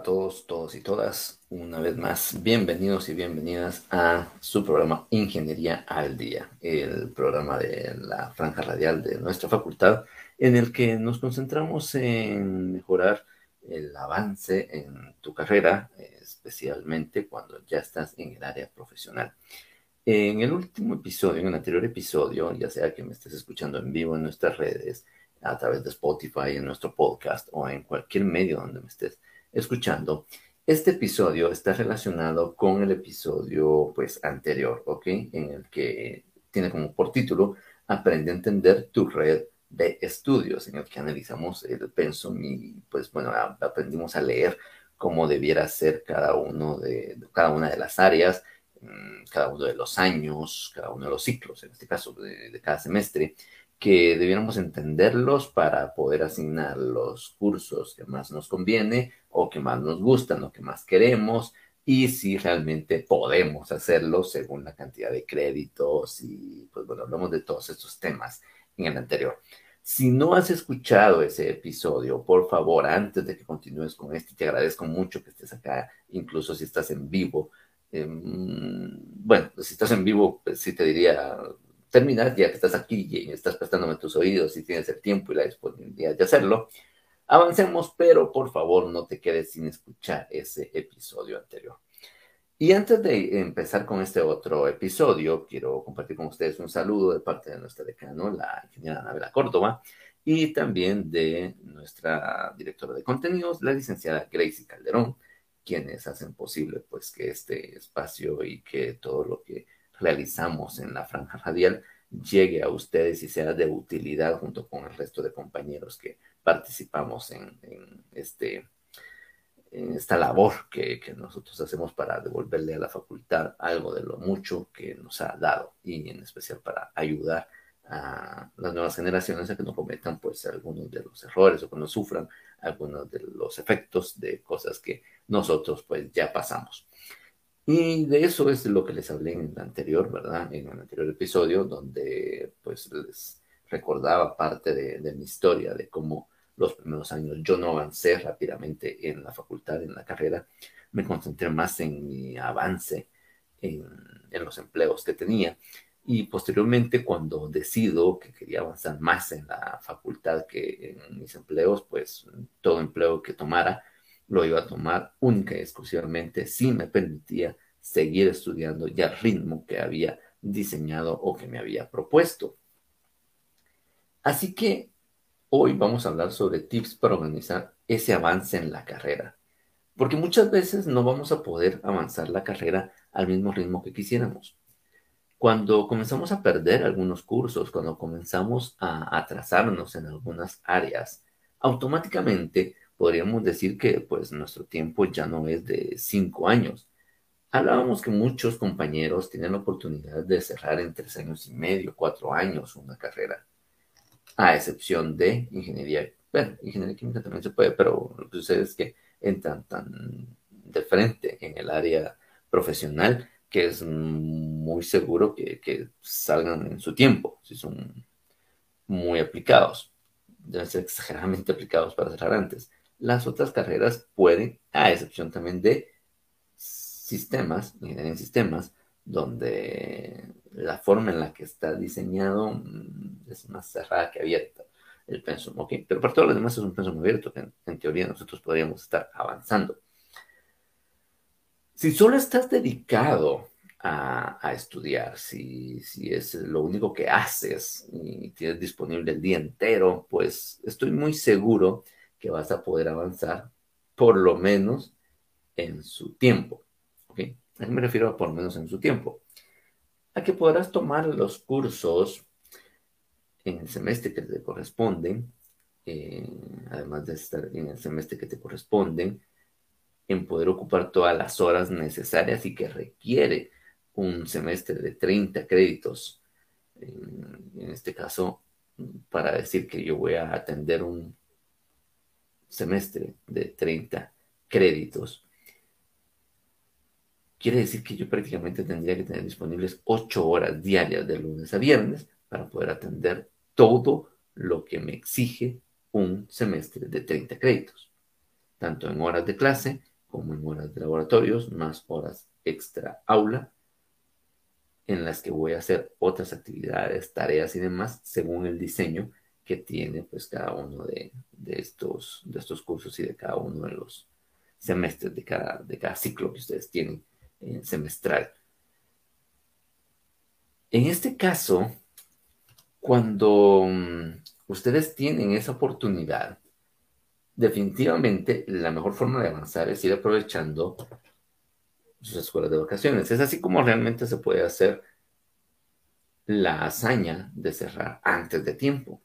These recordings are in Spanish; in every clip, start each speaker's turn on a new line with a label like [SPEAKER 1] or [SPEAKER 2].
[SPEAKER 1] A todos, todos y todas. Una vez más, bienvenidos y bienvenidas a su programa Ingeniería al Día, el programa de la franja radial de nuestra facultad, en el que nos concentramos en mejorar el avance en tu carrera, especialmente cuando ya estás en el área profesional. En el último episodio, en el anterior episodio, ya sea que me estés escuchando en vivo en nuestras redes, a través de Spotify, en nuestro podcast o en cualquier medio donde me estés escuchando, este episodio está relacionado con el episodio pues anterior, ¿ok? En el que tiene como por título Aprende a entender tu red de estudios, en el que analizamos el pensum y pues bueno, aprendimos a leer cómo debiera ser cada uno de cada una de las áreas, mm, cada uno de los años, cada uno de los ciclos, en este caso de, de cada semestre, que debiéramos entenderlos para poder asignar los cursos que más nos conviene o que más nos gustan o que más queremos y si realmente podemos hacerlo según la cantidad de créditos y pues bueno, hablamos de todos estos temas en el anterior. Si no has escuchado ese episodio, por favor, antes de que continúes con este, te agradezco mucho que estés acá, incluso si estás en vivo. Em, bueno, si estás en vivo, pues sí te diría, terminar, ya que estás aquí y estás prestándome tus oídos y tienes el tiempo y la disponibilidad de hacerlo, avancemos, pero por favor no te quedes sin escuchar ese episodio anterior. Y antes de empezar con este otro episodio, quiero compartir con ustedes un saludo de parte de nuestra decano, la ingeniera Anabela Córdoba, y también de nuestra directora de contenidos, la licenciada Gracie Calderón, quienes hacen posible pues que este espacio y que todo lo que realizamos en la franja radial llegue a ustedes y sea de utilidad junto con el resto de compañeros que participamos en, este, en esta labor que, que, nosotros hacemos para devolverle a la facultad algo de lo mucho que nos ha dado y en especial para ayudar a las nuevas generaciones a que no cometan pues algunos de los errores o que no sufran algunos de los efectos de cosas que nosotros pues ya pasamos. Y de eso es lo que les hablé en el anterior, ¿verdad? En el anterior episodio, donde pues les recordaba parte de, mi historia, de cómo los primeros años yo no avancé rápidamente en la facultad, en la carrera, me concentré más en mi avance en, en los empleos que tenía. Y posteriormente, cuando decido que quería avanzar más en la facultad que en mis empleos, pues todo empleo que tomara, lo iba a tomar única y exclusivamente si me permitía seguir estudiando ya el ritmo que había diseñado o que me había propuesto. Así que hoy vamos a hablar sobre tips para organizar ese avance en la carrera, porque muchas veces no vamos a poder avanzar la carrera al mismo ritmo que quisiéramos. Cuando comenzamos a perder algunos cursos, cuando comenzamos a atrasarnos en algunas áreas, automáticamente podríamos decir que pues nuestro tiempo ya no es de cinco años. Hablábamos que muchos compañeros tienen la oportunidad de cerrar en tres años y medio, cuatro años una carrera, a excepción de ingeniería. Bueno, ingeniería química también se puede, pero lo que sucede es que entran tan de frente en el área profesional que es muy seguro que, que salgan en su tiempo, si son muy aplicados. Deben ser exageradamente aplicados para cerrar antes. Las otras carreras pueden, a excepción también de sistemas, ingeniería en sistemas, donde la forma en la que está diseñado mm, es más cerrada que abierta el pensum, ¿ok? Pero para todos los demás es un pensum abierto que en, teoría nosotros podríamos estar avanzando. Si solo estás dedicado a, estudiar, si, si, es lo único que haces y tienes disponible el día entero, pues estoy muy seguro que vas a poder avanzar por lo menos en su tiempo. ¿ok? ¿A qué me refiero por lo menos en su tiempo? A que podrás tomar los cursos en el semestre que te corresponden, eh, además de estar en el semestre que te corresponden, en poder ocupar todas las horas necesarias y que requiere un semestre de 30 créditos. en este caso, para decir que yo voy a atender un semestre de 30 créditos, quiere decir que yo prácticamente tendría que tener disponibles 8 horas diarias de lunes a viernes para poder atender todo lo que me exige un semestre de 30 créditos. tanto en horas de clase como en horas de laboratorios, más horas extra aula, en las que voy a hacer otras actividades, tareas y demás, según el diseño que tiene pues cada uno de, estos, de estos cursos y de cada uno de los semestres de cada, de cada ciclo que ustedes tienen en semestral. En este caso, cuando mm, ustedes tienen esa oportunidad, definitivamente la mejor forma de avanzar es ir aprovechando sus escuelas de vacaciones. Es así como realmente se puede hacer la hazaña de cerrar antes de tiempo,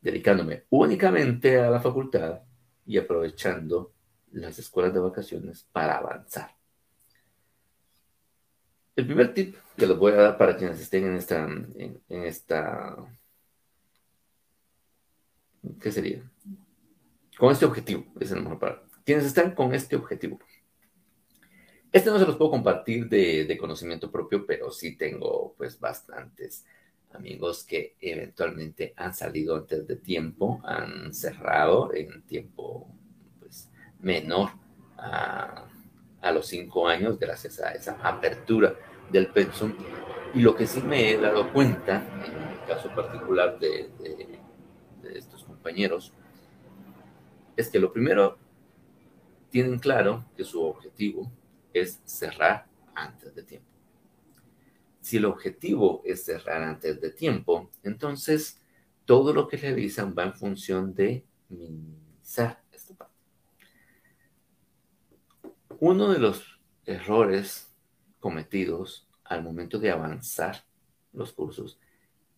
[SPEAKER 1] dedicándome únicamente a la facultad y aprovechando las escuelas de vacaciones para avanzar. El primer tip que les voy a dar para quienes estén en esta, ¿qué sería? Con este objetivo, es el mejor para quienes están con este objetivo. Este no se los puedo compartir de, conocimiento propio, pero sí tengo pues bastantes amigos que eventualmente han salido antes de tiempo, han cerrado en tiempo pues menor a, los cinco años gracias a esa apertura del pensum. Y lo que sí me he dado cuenta, en el caso particular de, de estos compañeros, es que lo primero tienen claro que su objetivo es cerrar antes de tiempo. Si el objetivo es cerrar antes de tiempo, entonces todo lo que realizan va en función de minimizar esta parte. Uno de los errores cometidos al momento de avanzar los cursos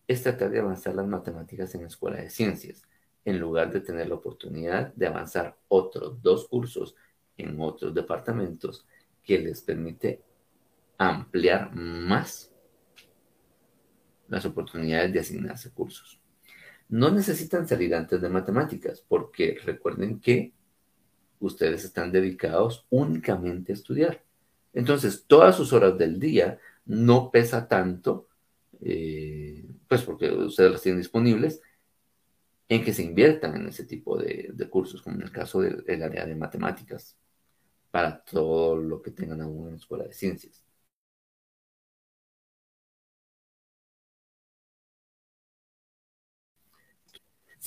[SPEAKER 1] es tratar de avanzar las matemáticas en la escuela de ciencias, en lugar de tener la oportunidad de avanzar otros dos cursos en otros departamentos que les permite ampliar más las oportunidades de asignarse cursos. No necesitan salir antes de matemáticas, porque recuerden que ustedes están dedicados únicamente a estudiar. Entonces, todas sus horas del día no pesa tanto, eh, pues porque ustedes las tienen disponibles, en que se inviertan en ese tipo de, de cursos, como en el caso del área de matemáticas para todo lo que tengan aún en la escuela de ciencias.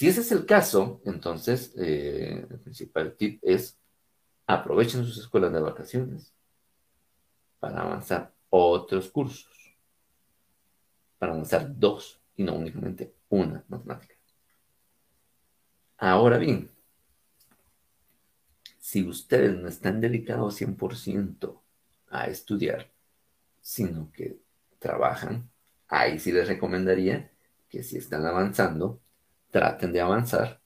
[SPEAKER 1] Si ese es el caso, entonces eh, el principal tip es aprovechen sus escuelas de vacaciones para avanzar otros cursos, para avanzar dos y no únicamente una matemática. Ahora bien, si ustedes no están dedicados 100% a estudiar, sino que trabajan, ahí sí les recomendaría que si están avanzando, traten de avanzar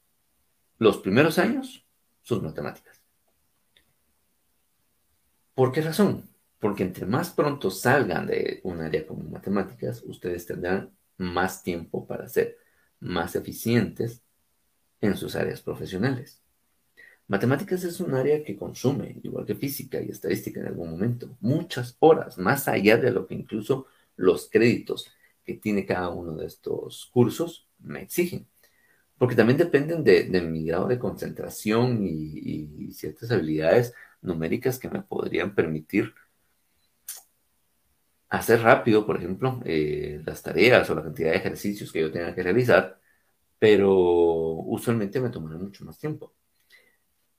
[SPEAKER 1] los primeros años sus matemáticas. ¿Por qué razón? Porque entre más pronto salgan de un área como matemáticas, ustedes tendrán más tiempo para ser más eficientes en sus áreas profesionales. Matemáticas es un área que consume, igual que física y estadística en algún momento, muchas horas, más allá de lo que incluso los créditos que tiene cada uno de estos cursos me exigen. Porque también dependen de, mi grado de concentración y, ciertas habilidades numéricas que me podrían permitir hacer rápido, por ejemplo, eh, las tareas o la cantidad de ejercicios que yo tenga que realizar, pero usualmente me tomará mucho más tiempo.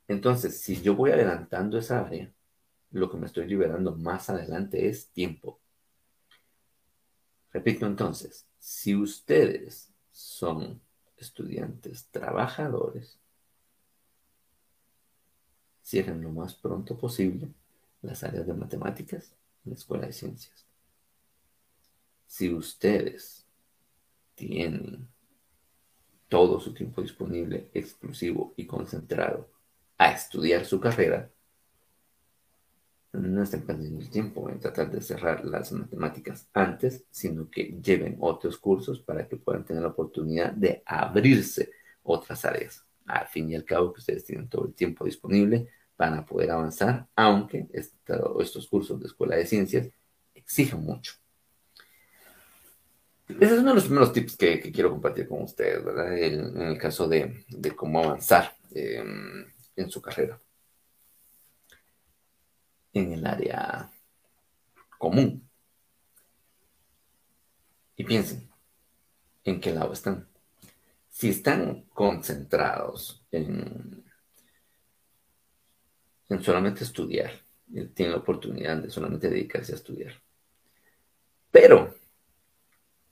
[SPEAKER 1] Entonces, si yo voy adelantando esa área, lo que me estoy liberando más adelante es tiempo. Repito entonces, si ustedes son estudiantes trabajadores, cierren lo más pronto posible las áreas de matemáticas en la escuela de ciencias. Si ustedes tienen todo su tiempo disponible, exclusivo y concentrado a estudiar su carrera, no estén perdiendo el tiempo en tratar de cerrar las matemáticas antes, sino que lleven otros cursos para que puedan tener la oportunidad de abrirse otras áreas. Al fin y al cabo, que ustedes tienen todo el tiempo disponible para poder avanzar, aunque estos cursos de escuela de ciencias exigen mucho. Ese es uno de los primeros tips que, quiero compartir con ustedes, ¿verdad? en el caso de, cómo avanzar. Em, en su carrera, en el área común. Y piensen en qué lado están. Si están concentrados en, en solamente estudiar, tienen la oportunidad de solamente dedicarse a estudiar. Pero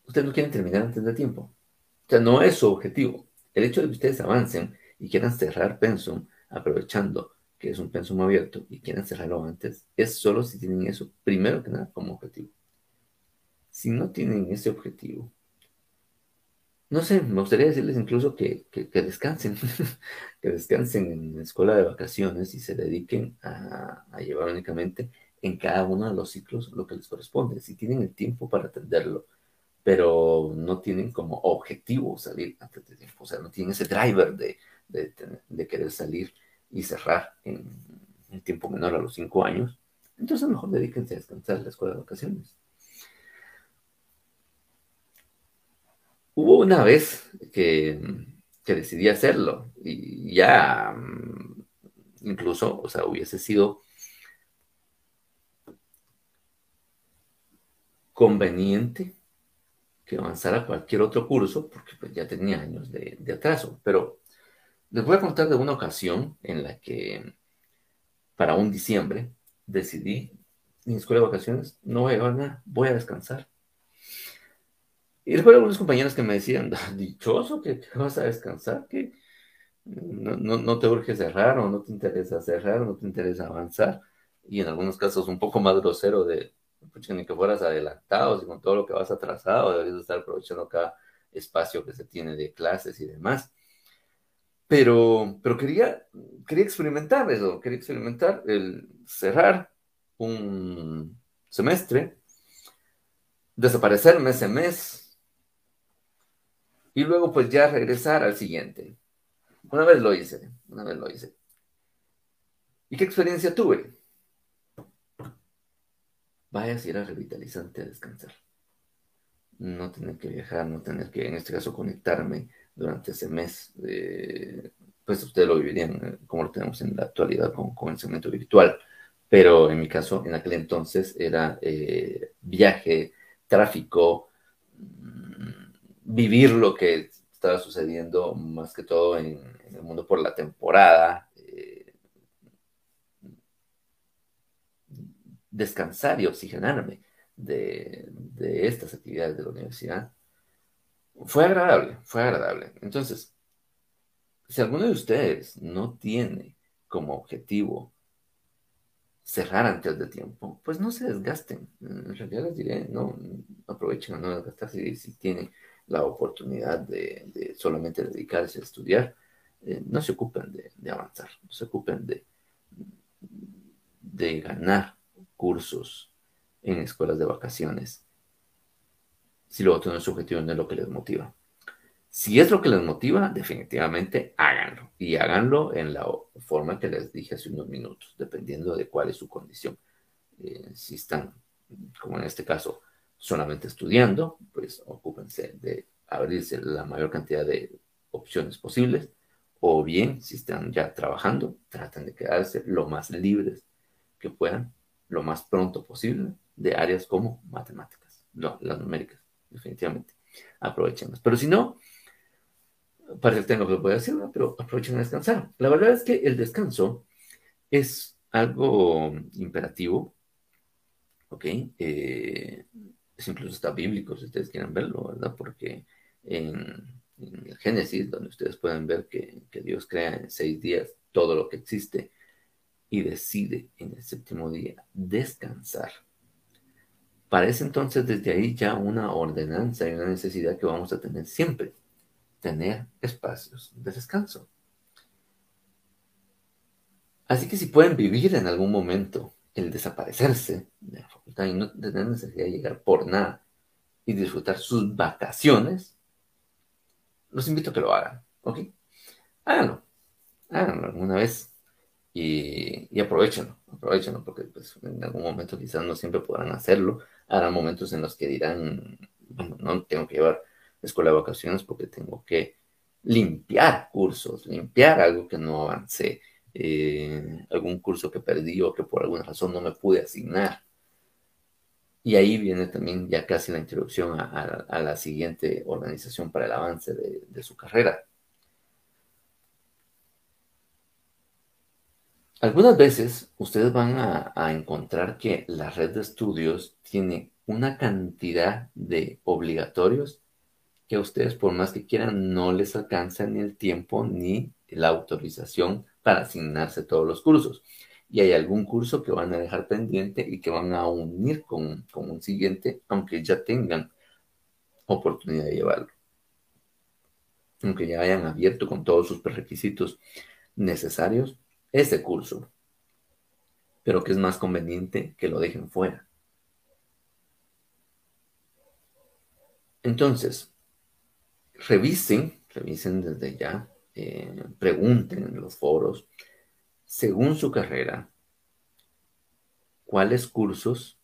[SPEAKER 1] ustedes no quieren terminar antes de tiempo. O sea, no es su objetivo. El hecho de que ustedes avancen y quieran cerrar Pensum, aprovechando que es un Pensum abierto y quieran cerrarlo antes, es solo si tienen eso, primero que nada, como objetivo. Si no tienen ese objetivo, no sé, me gustaría decirles incluso que, descansen, que descansen en la escuela de vacaciones y se dediquen a, a, llevar únicamente en cada uno de los ciclos lo que les corresponde, si tienen el tiempo para atenderlo, pero no tienen como objetivo salir antes de tiempo, o sea, no tienen ese driver de, de, querer salir y cerrar en un tiempo menor a los cinco años, entonces mejor dedíquense a descansar la escuela de vacaciones. Hubo una vez que, decidí hacerlo y ya mm, incluso, o sea, hubiese sido conveniente que avanzara cualquier otro curso, porque pues ya tenía años de, atraso. Pero les voy a contar de una ocasión en la que para un diciembre decidí, en escuela de vacaciones, no voy a llevar nada, voy a descansar. Y recuerdo algunos compañeros que me decían, dichoso que, vas a descansar, que no, te urge cerrar o no te interesa cerrar, no te interesa avanzar. Y en algunos casos un poco más grosero de, ni que fueras adelantado, y con todo lo que vas atrasado, deberías estar aprovechando cada espacio que se tiene de clases y demás. Pero, pero quería, quería experimentar eso, quería experimentar el cerrar un semestre, desaparecerme ese mes, y luego pues ya regresar al siguiente. Una vez lo hice, una vez lo hice. ¿Y qué experiencia tuve? Vaya si era revitalizante a descansar. No tener que viajar, no tener que, en este caso, conectarme durante ese mes. pues ustedes lo vivirían eh, como lo tenemos en la actualidad con, con el segmento virtual. Pero en mi caso, en aquel entonces, era eh, viaje, tráfico, vivir lo que estaba sucediendo más que todo en, el mundo por la temporada, eh, descansar y oxigenarme de, de, estas actividades de la universidad, fue agradable, fue agradable. Entonces, si alguno de ustedes no tiene como objetivo cerrar antes de tiempo, pues no se desgasten. En realidad les diré, no, aprovechen a no desgastarse si, si tienen la oportunidad de, solamente dedicarse a estudiar, eh, no se ocupen de, avanzar, no se ocupen de, de ganar cursos en escuelas de vacaciones, si luego tienen su objetivo no es lo que les motiva. Si es lo que les motiva, definitivamente háganlo. Y háganlo en la forma que les dije hace unos minutos, dependiendo de cuál es su condición. Eh, si están, como en este caso, solamente estudiando, pues ocúpense de abrirse la mayor cantidad de opciones posibles, o bien si están ya trabajando, traten de quedarse lo más libres que puedan, lo más pronto posible, de áreas como matemáticas, las numéricas, definitivamente. Aprovechenlas. Pero si no, parece que tengo que lo decir, pero aprovechen a descansar. La verdad es que el descanso es algo imperativo, ¿ok? Eh, es incluso está bíblico si ustedes quieren verlo, ¿verdad? Porque en, el Génesis, donde ustedes pueden ver que, Dios crea en seis días todo lo que existe y decide en el séptimo día descansar. Parece entonces desde ahí ya una ordenanza y una necesidad que vamos a tener siempre, tener espacios de descanso. Así que si pueden vivir en algún momento el desaparecerse de la facultad y no tener necesidad de llegar por nada y disfrutar sus vacaciones, los invito a que lo hagan, ¿ok? Háganlo, háganlo alguna vez y, y aprovechenlo, aprovechenlo porque pues, en algún momento quizás no siempre podrán hacerlo, habrá momentos en los que dirán, no tengo que llevar escuela de vacaciones porque tengo que limpiar cursos, limpiar algo que no avancé, eh, algún curso que perdí o que por alguna razón no me pude asignar. Y ahí viene también ya casi la introducción a, la siguiente organización para el avance de, su carrera. Algunas veces ustedes van a, encontrar que la red de estudios tiene una cantidad de obligatorios que a ustedes, por más que quieran, no les alcanza ni el tiempo ni la autorización para asignarse todos los cursos. Y hay algún curso que van a dejar pendiente y que van a unir con, con un siguiente, aunque ya tengan oportunidad de llevarlo. Aunque ya hayan abierto con todos sus prerequisitos necesarios ese curso. Pero que es más conveniente que lo dejen fuera. Entonces, revisen, revisen desde ya, eh, pregunten en los foros, según su carrera, cuáles cursos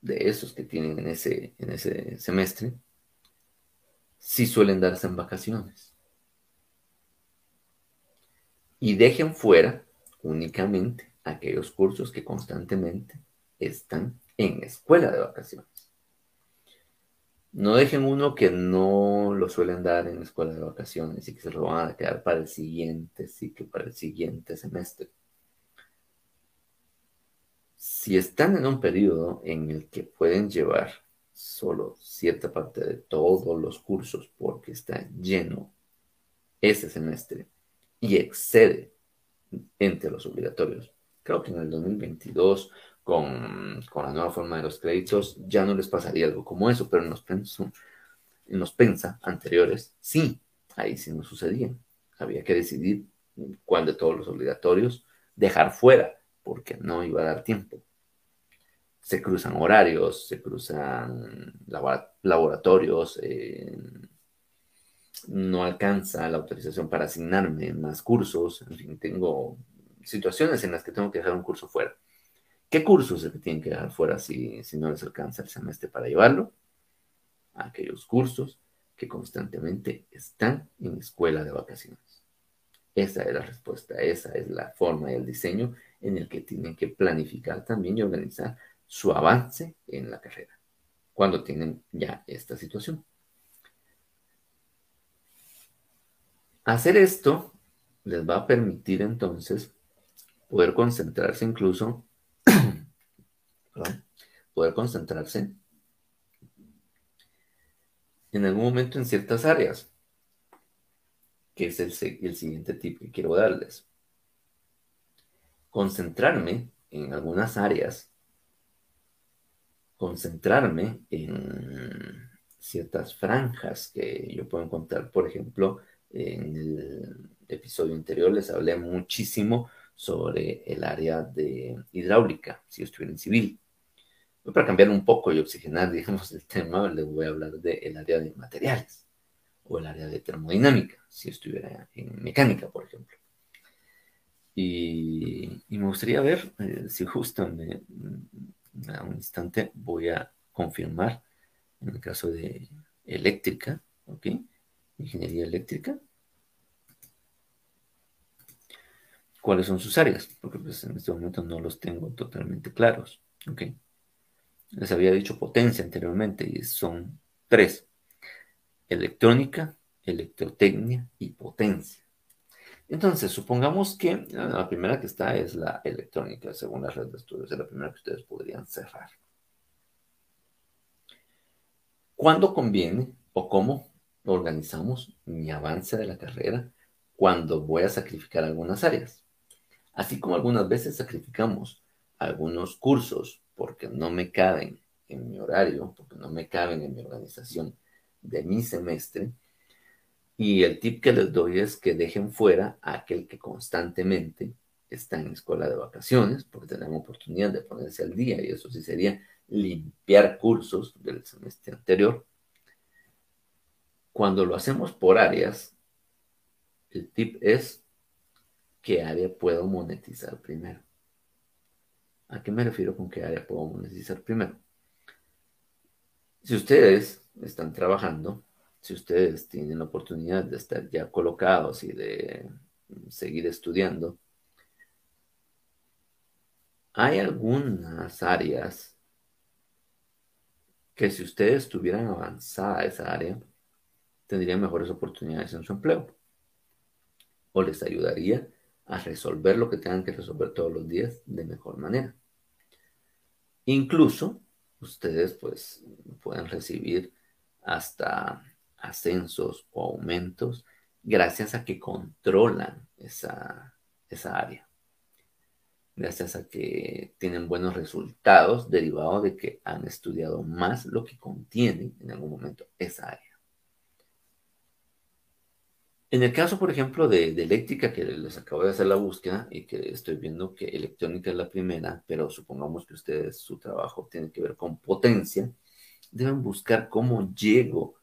[SPEAKER 1] de esos que tienen en ese, en ese semestre, si suelen darse en vacaciones. Y dejen fuera únicamente aquellos cursos que constantemente están en escuela de vacaciones. No dejen uno que no lo suelen dar en la escuela de vacaciones y que se lo van a quedar para el siguiente ciclo, para el siguiente semestre. Si están en un periodo en el que pueden llevar solo cierta parte de todos los cursos porque está lleno ese semestre y excede entre los obligatorios, creo que en el 2022 con, la nueva forma de los créditos, ya no les pasaría algo como eso, pero en los, pensa, en los pensa anteriores, sí, ahí sí no sucedía. Había que decidir cuál de todos los obligatorios dejar fuera, porque no iba a dar tiempo. Se cruzan horarios, se cruzan laboratorios, eh, no alcanza la autorización para asignarme más cursos, en fin, tengo situaciones en las que tengo que dejar un curso fuera. ¿Qué cursos se tienen que dejar fuera si, si no les alcanza el semestre para llevarlo? Aquellos cursos que constantemente están en escuela de vacaciones. Esa es la respuesta, esa es la forma y el diseño en el que tienen que planificar también y organizar su avance en la carrera, cuando tienen ya esta situación. Hacer esto les va a permitir entonces poder concentrarse incluso poder concentrarse en algún momento en ciertas áreas, que es el, el siguiente tip que quiero darles. Concentrarme en algunas áreas, concentrarme en ciertas franjas que yo puedo encontrar, por ejemplo, en el episodio anterior les hablé muchísimo sobre el área de hidráulica, si yo estuviera en civil. Para cambiar un poco y oxigenar, digamos, el tema, les voy a hablar del área de materiales o el área de termodinámica, si estuviera en mecánica, por ejemplo. Y, me gustaría ver, eh, si justo en un instante voy a confirmar, en el caso de eléctrica, ¿ok? Ingeniería eléctrica. ¿Cuáles son sus áreas? Porque pues, en este momento no los tengo totalmente claros, ¿ok? Les había dicho potencia anteriormente y son tres. Electrónica, electrotecnia y potencia. Entonces, supongamos que la primera que está es la electrónica, según la red de estudios, es la primera que ustedes podrían cerrar. ¿Cuándo conviene o cómo organizamos mi avance de la carrera cuando voy a sacrificar algunas áreas? Así como algunas veces sacrificamos algunos cursos porque no me caben en mi horario, porque no me caben en mi organización de mi semestre. Y el tip que les doy es que dejen fuera a aquel que constantemente está en escuela de vacaciones, porque tenemos oportunidad de ponerse al día, y eso sí sería limpiar cursos del semestre anterior. Cuando lo hacemos por áreas, el tip es qué área puedo monetizar primero. ¿A qué me refiero con qué área puedo monetizar primero? Si ustedes están trabajando, si ustedes tienen la oportunidad de estar ya colocados y de seguir estudiando, hay algunas áreas que si ustedes tuvieran avanzada esa área, tendrían mejores oportunidades en su empleo. O les ayudaría a resolver lo que tengan que resolver todos los días de mejor manera. Incluso ustedes pues pueden recibir hasta ascensos o aumentos gracias a que controlan esa, esa área gracias a que tienen buenos resultados derivados de que han estudiado más lo que contiene en algún momento esa área. En el caso, por ejemplo, de, eléctrica, que les acabo de hacer la búsqueda y que estoy viendo que electrónica es la primera, pero supongamos que ustedes, su trabajo tiene que ver con potencia, deben buscar cómo llego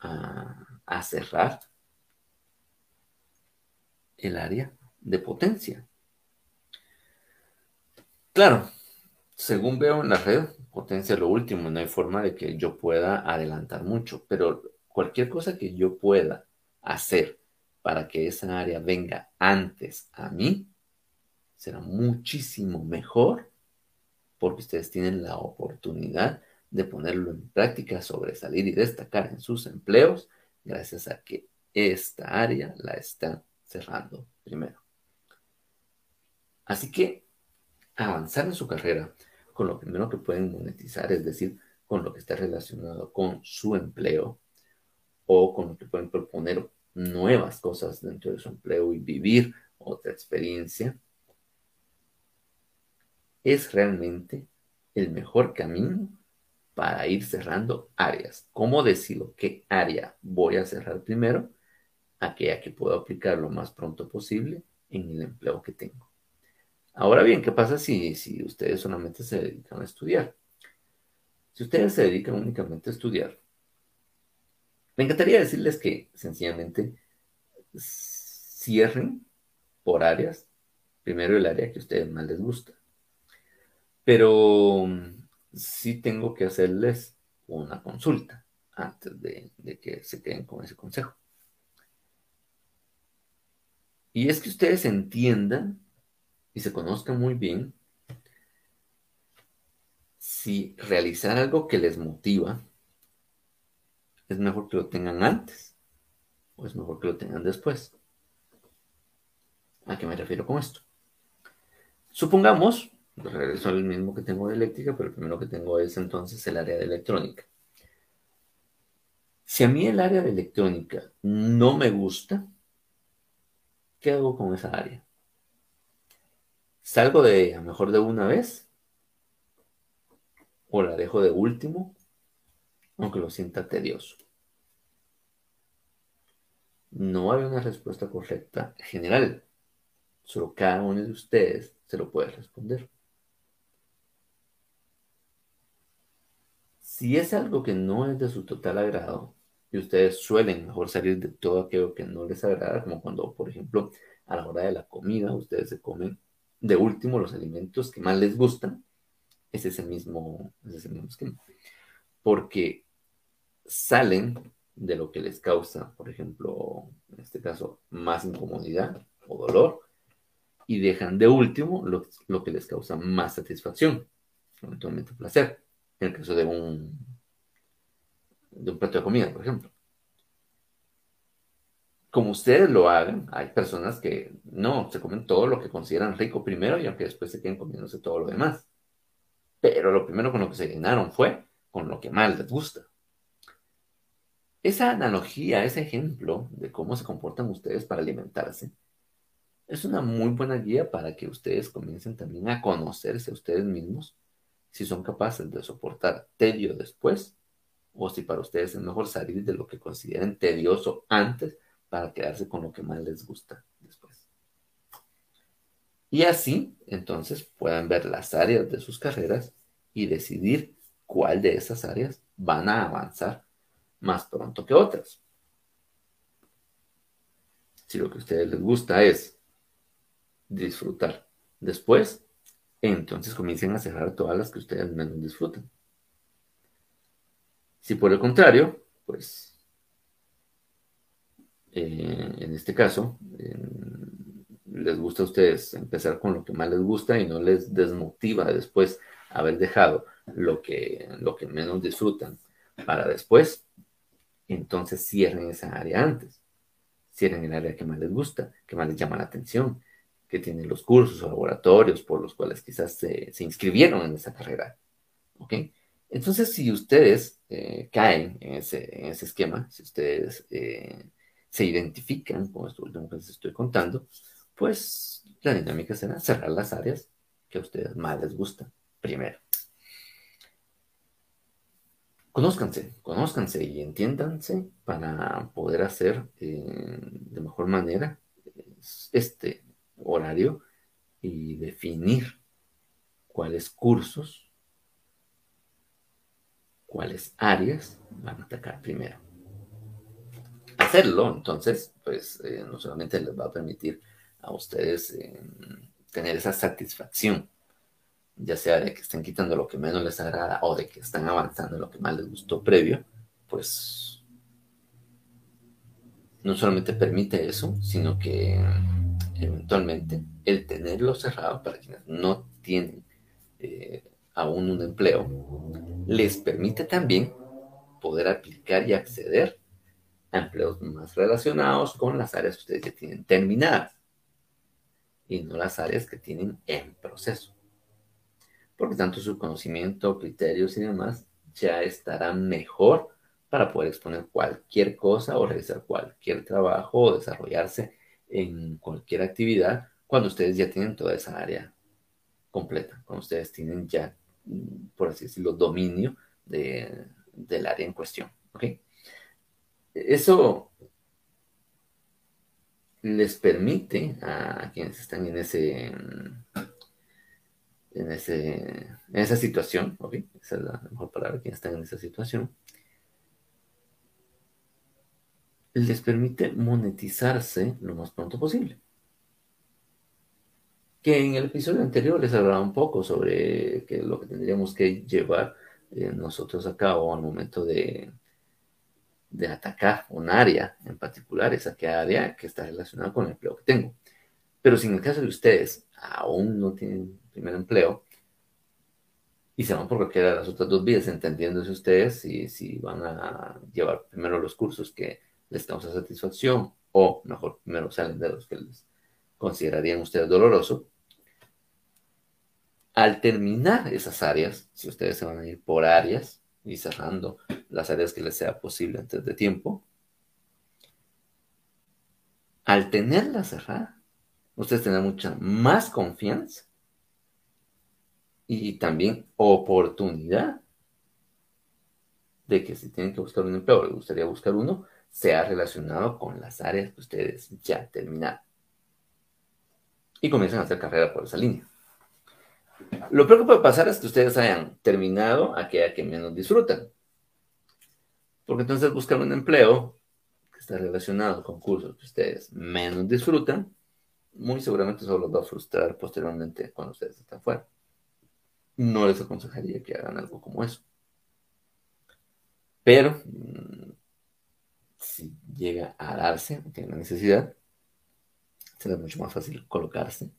[SPEAKER 1] a cerrar el área de potencia. Claro, según veo en la red, potencia lo último, no hay forma de que yo pueda adelantar mucho, pero cualquier cosa que yo pueda hacer para que esa área venga antes a mí, será muchísimo mejor porque ustedes tienen la oportunidad de ponerlo en práctica, sobresalir y destacar en sus empleos gracias a que esta área la están cerrando primero. Así que avanzar en su carrera con lo primero que pueden monetizar, es decir, con lo que está relacionado con su empleo o con lo que pueden proponer nuevas cosas dentro de su empleo y vivir otra experiencia, es realmente el mejor camino para ir cerrando áreas. ¿Cómo decido qué área voy a cerrar primero? Aquella que puedo aplicar lo más pronto posible en el empleo que tengo. Ahora bien, ¿qué pasa si, si ustedes solamente se dedican a estudiar? Si ustedes se dedican únicamente a estudiar, me encantaría decirles que sencillamente cierren por áreas, primero el área que a ustedes más les gusta. Pero sí tengo que hacerles una consulta antes de, de que se queden con ese consejo. Y es que ustedes entiendan y se conozcan muy bien, si realizar algo que les motiva, es mejor que lo tengan antes o es mejor que lo tengan después. ¿A qué me refiero con esto? Supongamos, regreso al mismo que tengo de eléctrica, pero el primero que tengo es entonces el área de electrónica. Si a mí el área de electrónica no me gusta, ¿qué hago con esa área? ¿Salgo de a mejor de una vez? ¿O la dejo de último? Aunque lo sienta tedioso. No hay una respuesta correcta general. Solo cada uno de ustedes se lo puede responder. Si es algo que no es de su total agrado y ustedes suelen mejor salir de todo aquello que no les agrada, como cuando, por ejemplo, a la hora de la comida, ustedes se comen de último, los alimentos que más les gustan, es ese mismo, es mismo esquema. Porque salen de lo que les causa, por ejemplo, en este caso, más incomodidad o dolor, y dejan de último lo, que les causa más satisfacción, eventualmente placer, en el caso de un, de un plato de comida, por ejemplo como ustedes lo hagan, hay personas que no, se comen todo lo que consideran rico primero y aunque después se queden comiéndose todo lo demás. Pero lo primero con lo que se llenaron fue con lo que más les gusta. Esa analogía, ese ejemplo de cómo se comportan ustedes para alimentarse, es una muy buena guía para que ustedes comiencen también a conocerse a ustedes mismos, si son capaces de soportar tedio después, o si para ustedes es mejor salir de lo que consideren tedioso antes para quedarse con lo que más les gusta después. Y así, entonces, puedan ver las áreas de sus carreras y decidir cuál de esas áreas van a avanzar más pronto que otras. Si lo que a ustedes les gusta es disfrutar después, entonces comiencen a cerrar todas las que ustedes menos disfrutan. Si por el contrario, pues en este caso, les gusta a ustedes empezar con lo que más les gusta y no les desmotiva después haber dejado lo que, lo que menos disfrutan para después, entonces cierren esa área antes. Cierren el área que más les gusta, que más les llama la atención, que tienen los cursos o laboratorios por los cuales quizás se, inscribieron en esa carrera. ¿Ok? Entonces, si ustedes eh, caen en ese, esquema, si ustedes eh, se identifican con esto último que les estoy contando, pues la dinámica será cerrar las áreas que a ustedes más les gustan primero. Conózcanse, conózcanse y entiéndanse para poder hacer eh, de mejor manera este horario y definir cuáles cursos, cuáles áreas van a atacar primero. Hacerlo, entonces, pues eh, no solamente les va a permitir a ustedes eh, tener esa satisfacción, ya sea de que estén quitando lo que menos les agrada o de que están avanzando en lo que más les gustó previo, pues no solamente permite eso, sino que eventualmente el tenerlo cerrado para quienes no tienen eh, aún un empleo, les permite también poder aplicar y acceder a empleos más relacionados con las áreas que ustedes ya tienen terminadas y no las áreas que tienen en proceso. Porque tanto su conocimiento, criterios y demás ya estará mejor para poder exponer cualquier cosa o realizar cualquier trabajo o desarrollarse en cualquier actividad cuando ustedes ya tienen toda esa área completa, cuando ustedes tienen ya, por así decirlo, dominio de, del área en cuestión. ¿ok? Eso les permite a quienes están en ese en, ese, en esa situación, ¿ok? Esa es la mejor palabra, quienes están en esa situación, les permite monetizarse lo más pronto posible. Que en el episodio anterior les hablaba un poco sobre que lo que tendríamos que llevar eh, nosotros a cabo al momento de, de atacar un área en particular, esa que área que está relacionada con el empleo que tengo. Pero si en el caso de ustedes aún no tienen primer empleo y se van por cualquiera de las otras dos vías, entendiéndose ustedes si, si van a llevar primero los cursos que les causa satisfacción o mejor primero salen de los que les considerarían ustedes doloroso. Al terminar esas áreas, si ustedes se van a ir por áreas y cerrando las áreas que les sea posible antes de tiempo, al tenerla cerrada, ustedes tendrán mucha más confianza y también oportunidad de que si tienen que buscar un empleo, les gustaría buscar uno, sea relacionado con las áreas que ustedes ya terminaron. Y comienzan a hacer carrera por esa línea. Lo peor que puede pasar es que ustedes hayan terminado aquella que menos disfrutan. Porque entonces buscar un empleo que está relacionado con cursos que ustedes menos disfrutan, muy seguramente solo los va a frustrar posteriormente cuando ustedes están fuera. No les aconsejaría que hagan algo como eso. Pero mm, si llega a darse, tiene la necesidad, será mucho más fácil colocarse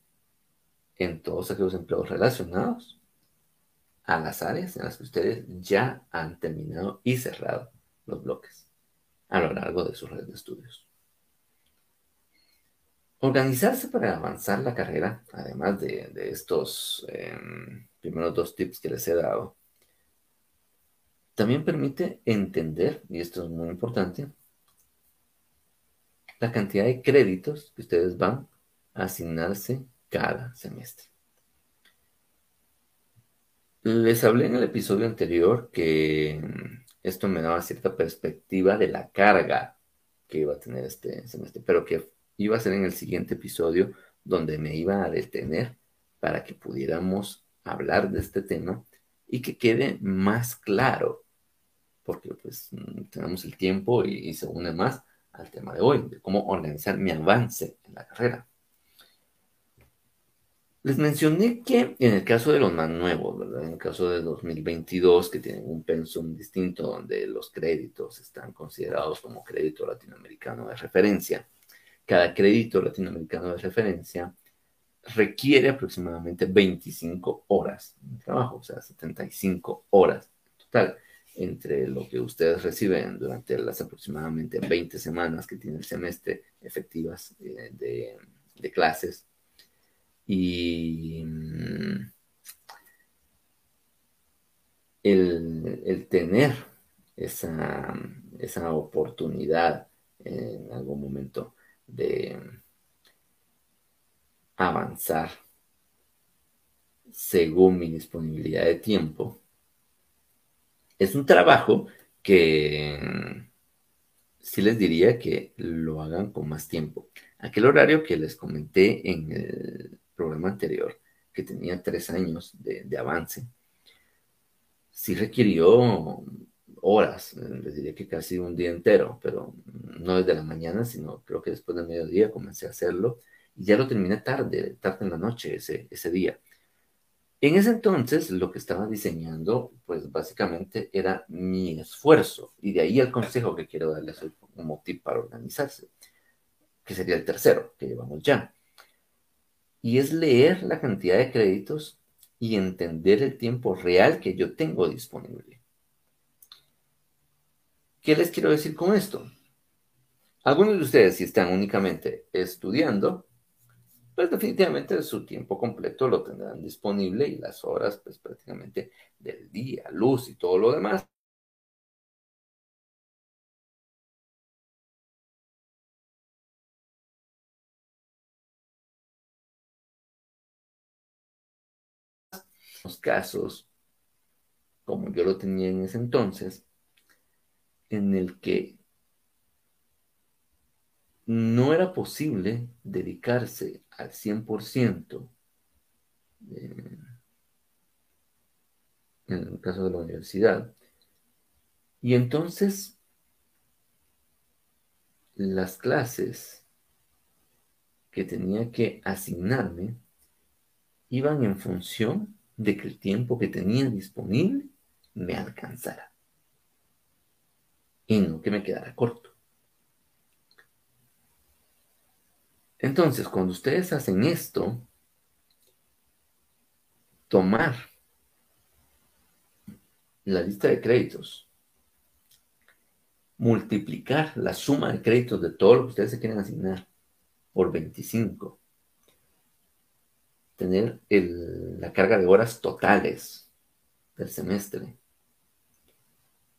[SPEAKER 1] en todos aquellos empleos relacionados a las áreas en las que ustedes ya han terminado y cerrado los bloques a lo largo de su red de estudios. Organizarse para avanzar la carrera, además de, estos em, primeros dos tips que les he dado, también permite entender, y esto es muy importante, la cantidad de créditos que ustedes van a asignarse cada semestre. Les hablé en el episodio anterior que mm, esto me daba cierta perspectiva de la carga que iba a tener este semestre, pero que iba a ser en el siguiente episodio donde me iba a detener para que pudiéramos hablar de este tema y que quede más claro, porque pues tenemos el tiempo y se une más al tema de hoy, de cómo organizar mi avance en la carrera. Les mencioné que en el caso de los más nuevos, ¿verdad? en el caso de 2022, que tienen un pensum distinto donde los créditos están considerados como crédito latinoamericano de referencia, cada crédito latinoamericano de referencia requiere aproximadamente 25 horas de trabajo, o sea, 75 horas total entre lo que ustedes reciben durante las aproximadamente 20 semanas que tiene el semestre efectivas eh, de, clases. Y mm, el, tener esa, esa oportunidad en algún momento de avanzar según mi disponibilidad de tiempo. Es un trabajo que sí les diría que lo hagan con más tiempo. Aquel horario que les comenté en el programa anterior, que tenía tres años de, de avance, sí requirió horas, les diría que casi un día entero, pero no desde la mañana, sino creo que después del mediodía comencé a hacerlo y ya lo terminé tarde, tarde en la noche ese, ese día. En ese entonces lo que estaba diseñando, pues básicamente era mi esfuerzo y de ahí el consejo que quiero darles como tip para organizarse, que sería el tercero que llevamos ya. Y es leer la cantidad de créditos y entender el tiempo real que yo tengo disponible. ¿Qué les quiero decir con esto? Algunos de ustedes, si están únicamente estudiando, pues definitivamente su tiempo completo lo tendrán disponible y las horas, pues prácticamente del día, luz y todo lo demás. Los casos, como yo lo tenía en ese entonces, en el que no era posible dedicarse al 100% eh, en el caso de la universidad. Y entonces las clases que tenía que asignarme iban en función de que el tiempo que tenía disponible me alcanzara y no que me quedara corto. Entonces, cuando ustedes hacen esto, tomar la lista de créditos, multiplicar la suma de créditos de todo lo que ustedes se quieren asignar por 25, tener la carga de horas totales del semestre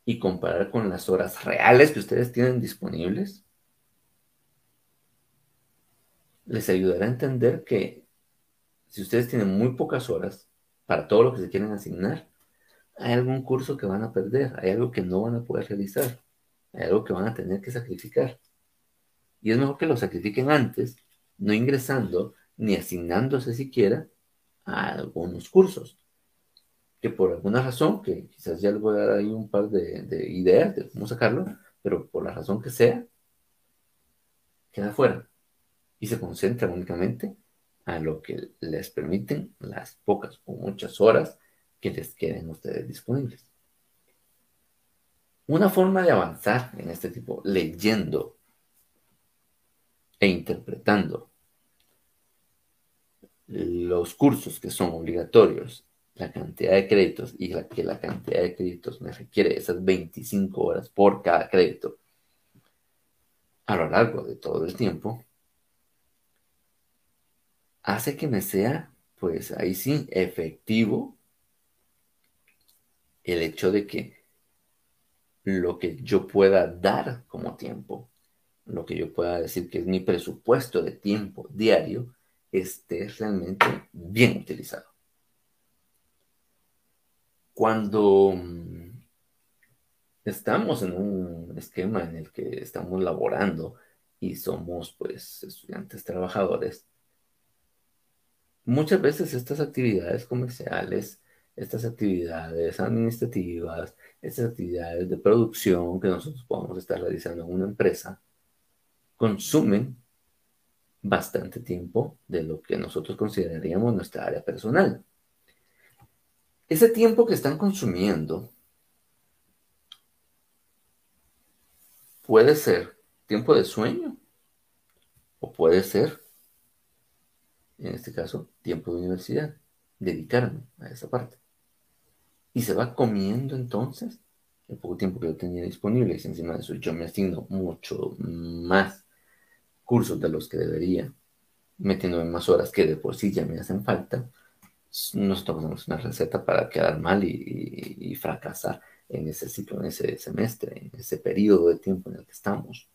[SPEAKER 1] y comparar con las horas reales que ustedes tienen disponibles, les ayudará a entender que si ustedes tienen muy pocas horas para todo lo que se quieren asignar, hay algún curso que van a perder, hay algo que no van a poder realizar, hay algo que van a tener que sacrificar. Y es mejor que lo sacrifiquen antes, no ingresando ni asignándose siquiera a algunos cursos. Que por alguna razón, que quizás ya les voy a dar ahí un par de, de ideas de cómo sacarlo, pero por la razón que sea, queda fuera y se concentran únicamente a lo que les permiten las pocas o muchas horas que les queden ustedes disponibles. Una forma de avanzar en este tipo, leyendo e interpretando los cursos que son obligatorios, la cantidad de créditos y que la cantidad de créditos me requiere esas 25 horas por cada crédito a lo largo de todo el tiempo, hace que me sea, pues ahí sí, efectivo el hecho de que lo que yo pueda dar como tiempo, lo que yo pueda decir que es mi presupuesto de tiempo diario, esté realmente bien utilizado. Cuando mm, estamos en un esquema en el que estamos laborando y somos pues estudiantes trabajadores, muchas veces estas actividades comerciales, estas actividades administrativas, estas actividades de producción que nosotros podemos estar realizando en una empresa, consumen bastante tiempo de lo que nosotros consideraríamos nuestra área personal. Ese tiempo que están consumiendo puede ser tiempo de sueño, O puede ser, en este caso, tiempo de universidad, dedicarme a esa parte. Y se va comiendo entonces el poco tiempo que yo tenía disponible. Y encima de eso yo me asigno mucho más cursos de los que debería, metiéndome más horas que de por sí ya me hacen falta, nosotros tenemos una receta para quedar mal y, fracasar en ese ciclo, en ese semestre, en ese periodo de tiempo en el que estamos.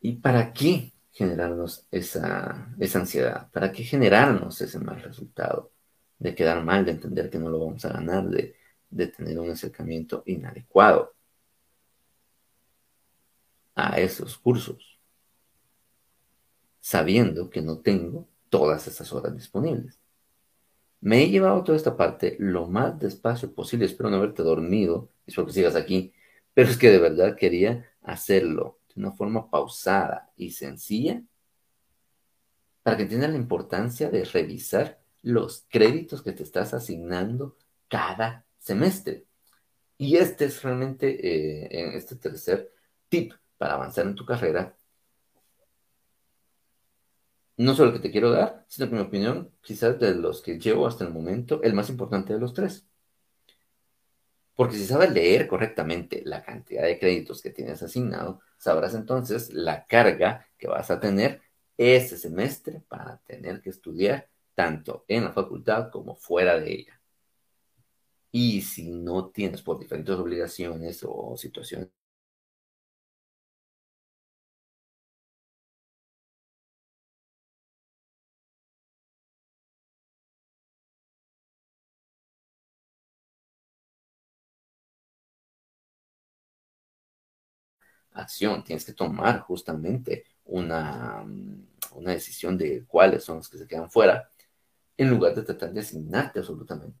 [SPEAKER 1] ¿Y para qué generarnos esa, esa ansiedad? ¿Para qué generarnos ese mal resultado? De quedar mal, de entender que no lo vamos a ganar, de, de tener un acercamiento inadecuado a esos cursos, sabiendo que no tengo todas esas horas disponibles. Me he llevado toda esta parte lo más despacio posible. Espero no haberte dormido. Espero que sigas aquí. Pero es que de verdad quería hacerlo de una forma pausada y sencilla para que entiendas la importancia de revisar los créditos que te estás asignando cada semestre. Y este es realmente eh, este tercer tip para avanzar en tu carrera no solo que te quiero dar, sino que mi opinión, quizás de los que llevo hasta el momento, el más importante de los tres. Porque si sabes leer correctamente la cantidad de créditos que tienes asignado, sabrás entonces la carga que vas a tener ese semestre para tener que estudiar tanto en la facultad como fuera de ella. Y si no tienes por diferentes obligaciones o situaciones acción, tienes que tomar justamente una, una decisión de cuáles son los que se quedan fuera, en lugar de tratar de asignarte absolutamente.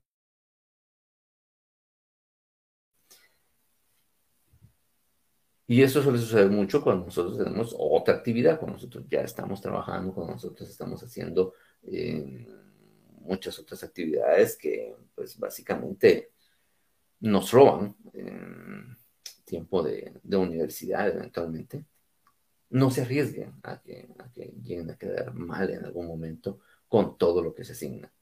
[SPEAKER 1] Y eso suele suceder mucho cuando nosotros tenemos otra actividad, cuando nosotros ya estamos trabajando, cuando nosotros estamos haciendo eh, muchas otras actividades que pues básicamente nos roban. Eh, tiempo de, universidad eventualmente, no se arriesguen a que, lleguen a quedar mal en algún momento con todo lo que se asigna.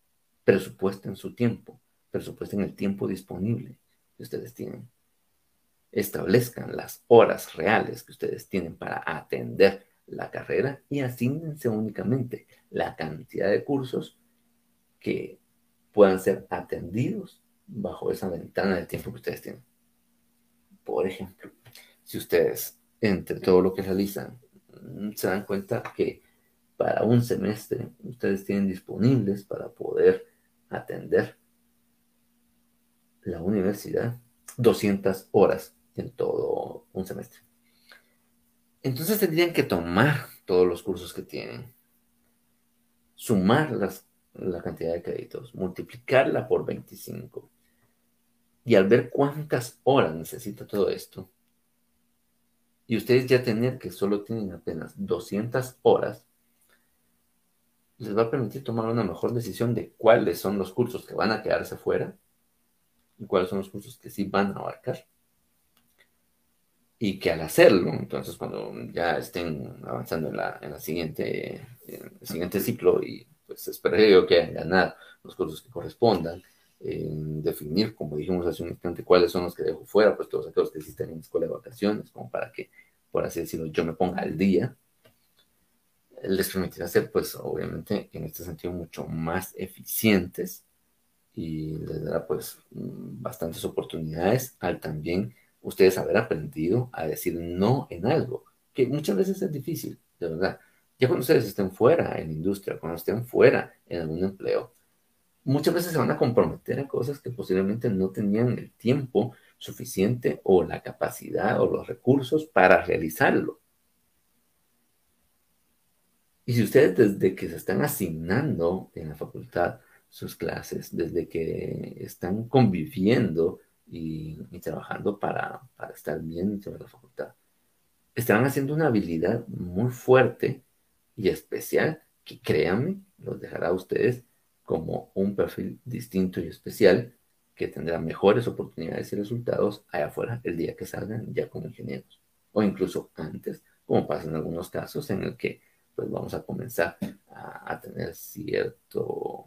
[SPEAKER 1] Presupuesten su tiempo, presupuesten el tiempo disponible que ustedes tienen. Establezcan las horas reales que ustedes tienen para atender la carrera y asignense únicamente la cantidad de cursos que puedan ser atendidos bajo esa ventana de tiempo que ustedes tienen. Por ejemplo, si ustedes, entre todo lo que realizan, mm, se dan cuenta que para un semestre ustedes tienen disponibles para poder atender la universidad 200 horas en todo un semestre. Entonces tendrían que tomar todos los cursos que tienen, sumar la cantidad de créditos, multiplicarla por 25 y al ver cuántas horas necesita todo esto, y ustedes ya tener que solo tienen apenas 200 horas, les va a permitir tomar una mejor decisión de cuáles son los cursos que van a quedarse fuera y cuáles son los cursos que sí van a abarcar. Y que al hacerlo, entonces cuando ya estén avanzando en la, en la siguiente, en el siguiente ciclo y pues espero yo que hayan ganado los cursos que correspondan, definir, como dijimos hace un instante, cuáles son los que dejo fuera, pues todos aquellos que existen en escuela de vacaciones, como para que, por así decirlo, yo me ponga al día, les permitirá ser, pues, obviamente, en este sentido, mucho más eficientes y les dará, pues, bastantes oportunidades al también ustedes haber aprendido a decir no en algo, que muchas veces es difícil, de verdad. Ya cuando ustedes estén fuera en la industria, cuando estén fuera en algún empleo, muchas veces se van a comprometer a cosas que posiblemente no tenían el tiempo suficiente o la capacidad o los recursos para realizarlo. Y si ustedes desde que se están asignando en la facultad sus clases, desde que están conviviendo y, trabajando para, para, estar bien dentro de la facultad, estarán haciendo una habilidad muy fuerte y especial que créanme, los dejará a ustedes como un perfil distinto y especial que tendrá mejores oportunidades y resultados allá afuera el día que salgan ya como ingenieros o incluso antes como pasa en algunos casos en el que pues vamos a comenzar a, tener cierto,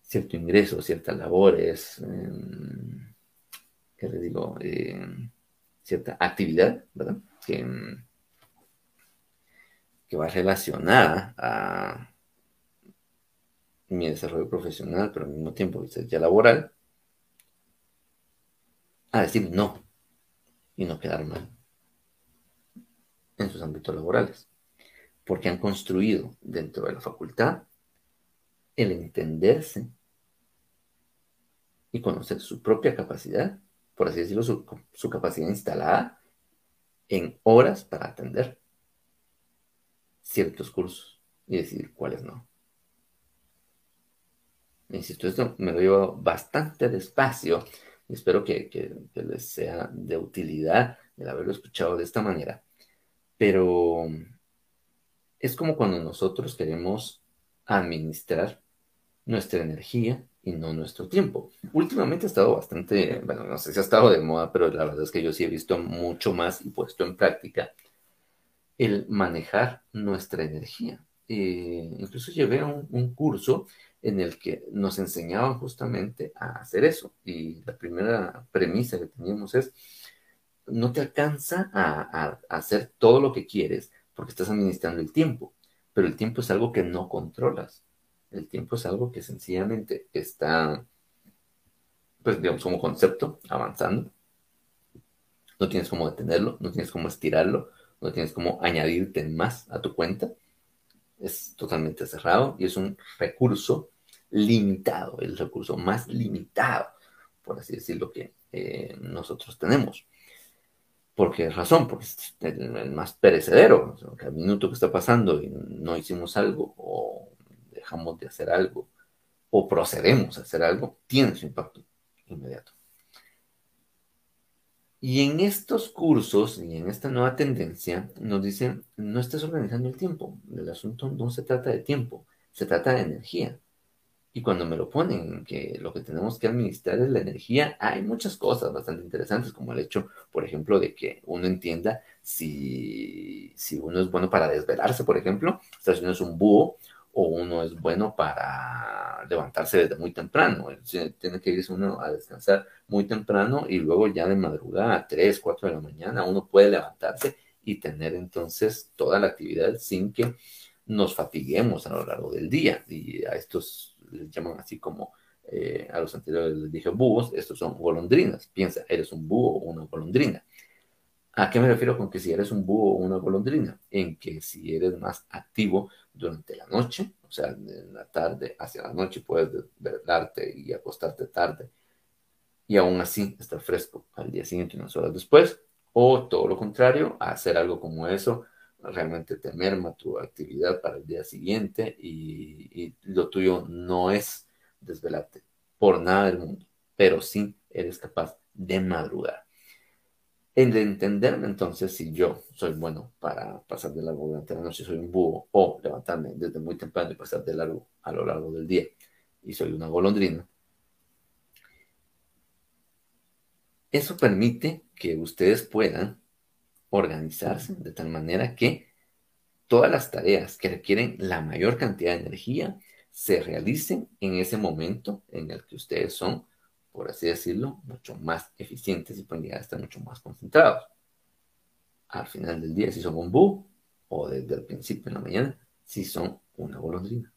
[SPEAKER 1] cierto ingreso, ciertas labores, em, ¿qué les digo? Em, cierta actividad, ¿verdad? Que, em, que va relacionada a mi desarrollo profesional, pero al mismo tiempo ya laboral, a decir no y no quedar mal en sus ámbitos laborales, porque han construido dentro de la facultad el entenderse y conocer su propia capacidad, por así decirlo, su, capacidad instalada en horas para atender ciertos cursos y decidir cuáles no. Insisto, esto me lo llevo bastante despacio y espero que, que les sea de utilidad el haberlo escuchado de esta manera. Pero es como cuando nosotros queremos administrar nuestra energía y no nuestro tiempo. Últimamente ha estado bastante, bueno, no sé si ha estado de moda, pero la verdad es que yo sí he visto mucho más y puesto en práctica el manejar nuestra energía. Eh, incluso llevé un, un, curso en el que nos enseñaban justamente a hacer eso. Y la primera premisa que teníamos es, no te alcanza a, hacer todo lo que quieres porque estás administrando el tiempo, pero el tiempo es algo que no controlas. El tiempo es algo que sencillamente está, pues digamos, como concepto, avanzando. No tienes cómo detenerlo, no tienes cómo estirarlo, no tienes cómo añadirte más a tu cuenta. Es totalmente cerrado y es un recurso limitado, el recurso más limitado, por así decirlo, que eh, nosotros tenemos. ¿Por qué razón? Porque es el más perecedero. O sea, minuto que está pasando y no hicimos algo, o dejamos de hacer algo, o procedemos a hacer algo, tiene su impacto inmediato. Y en estos cursos y en esta nueva tendencia nos dicen, no estés organizando el tiempo. El asunto no se trata de tiempo, se trata de energía. Y cuando me lo ponen, que lo que tenemos que administrar es la energía, hay muchas cosas bastante interesantes, como el hecho, por ejemplo, de que uno entienda si, si uno es bueno para desvelarse, por ejemplo, si uno es un búho, o uno es bueno para levantarse desde muy temprano. Tiene que irse uno a descansar muy temprano y luego ya de madrugada a 3, 4 de la mañana uno puede levantarse y tener entonces toda la actividad sin que nos fatiguemos a lo largo del día. Y a estos les llaman así como eh, a los anteriores les dije búhos, estos son golondrinas. Piensa, ¿eres un búho o una golondrina? ¿A qué me refiero con que si eres un búho o una golondrina? En que si eres más activo durante la noche, o sea, en la tarde hacia la noche puedes desvelarte y acostarte tarde y aún así estar fresco al día siguiente, unas horas después, o todo lo contrario, hacer algo como eso realmente te merma tu actividad para el día siguiente y, lo tuyo no es desvelarte por nada del mundo, pero sí eres capaz de madrugar. El de entenderme entonces si yo soy bueno para pasar de largo durante la noche, soy un búho, o levantarme desde muy temprano y pasar de largo a lo largo del día y soy una golondrina, eso permite que ustedes puedan organizarse de tal manera que todas las tareas que requieren la mayor cantidad de energía se realicen en ese momento en el que ustedes son, por así decirlo, mucho más eficientes y pueden llegar a estar mucho más concentrados. Al final del día, si son búho, o desde el principio en la mañana, si son una golondrina.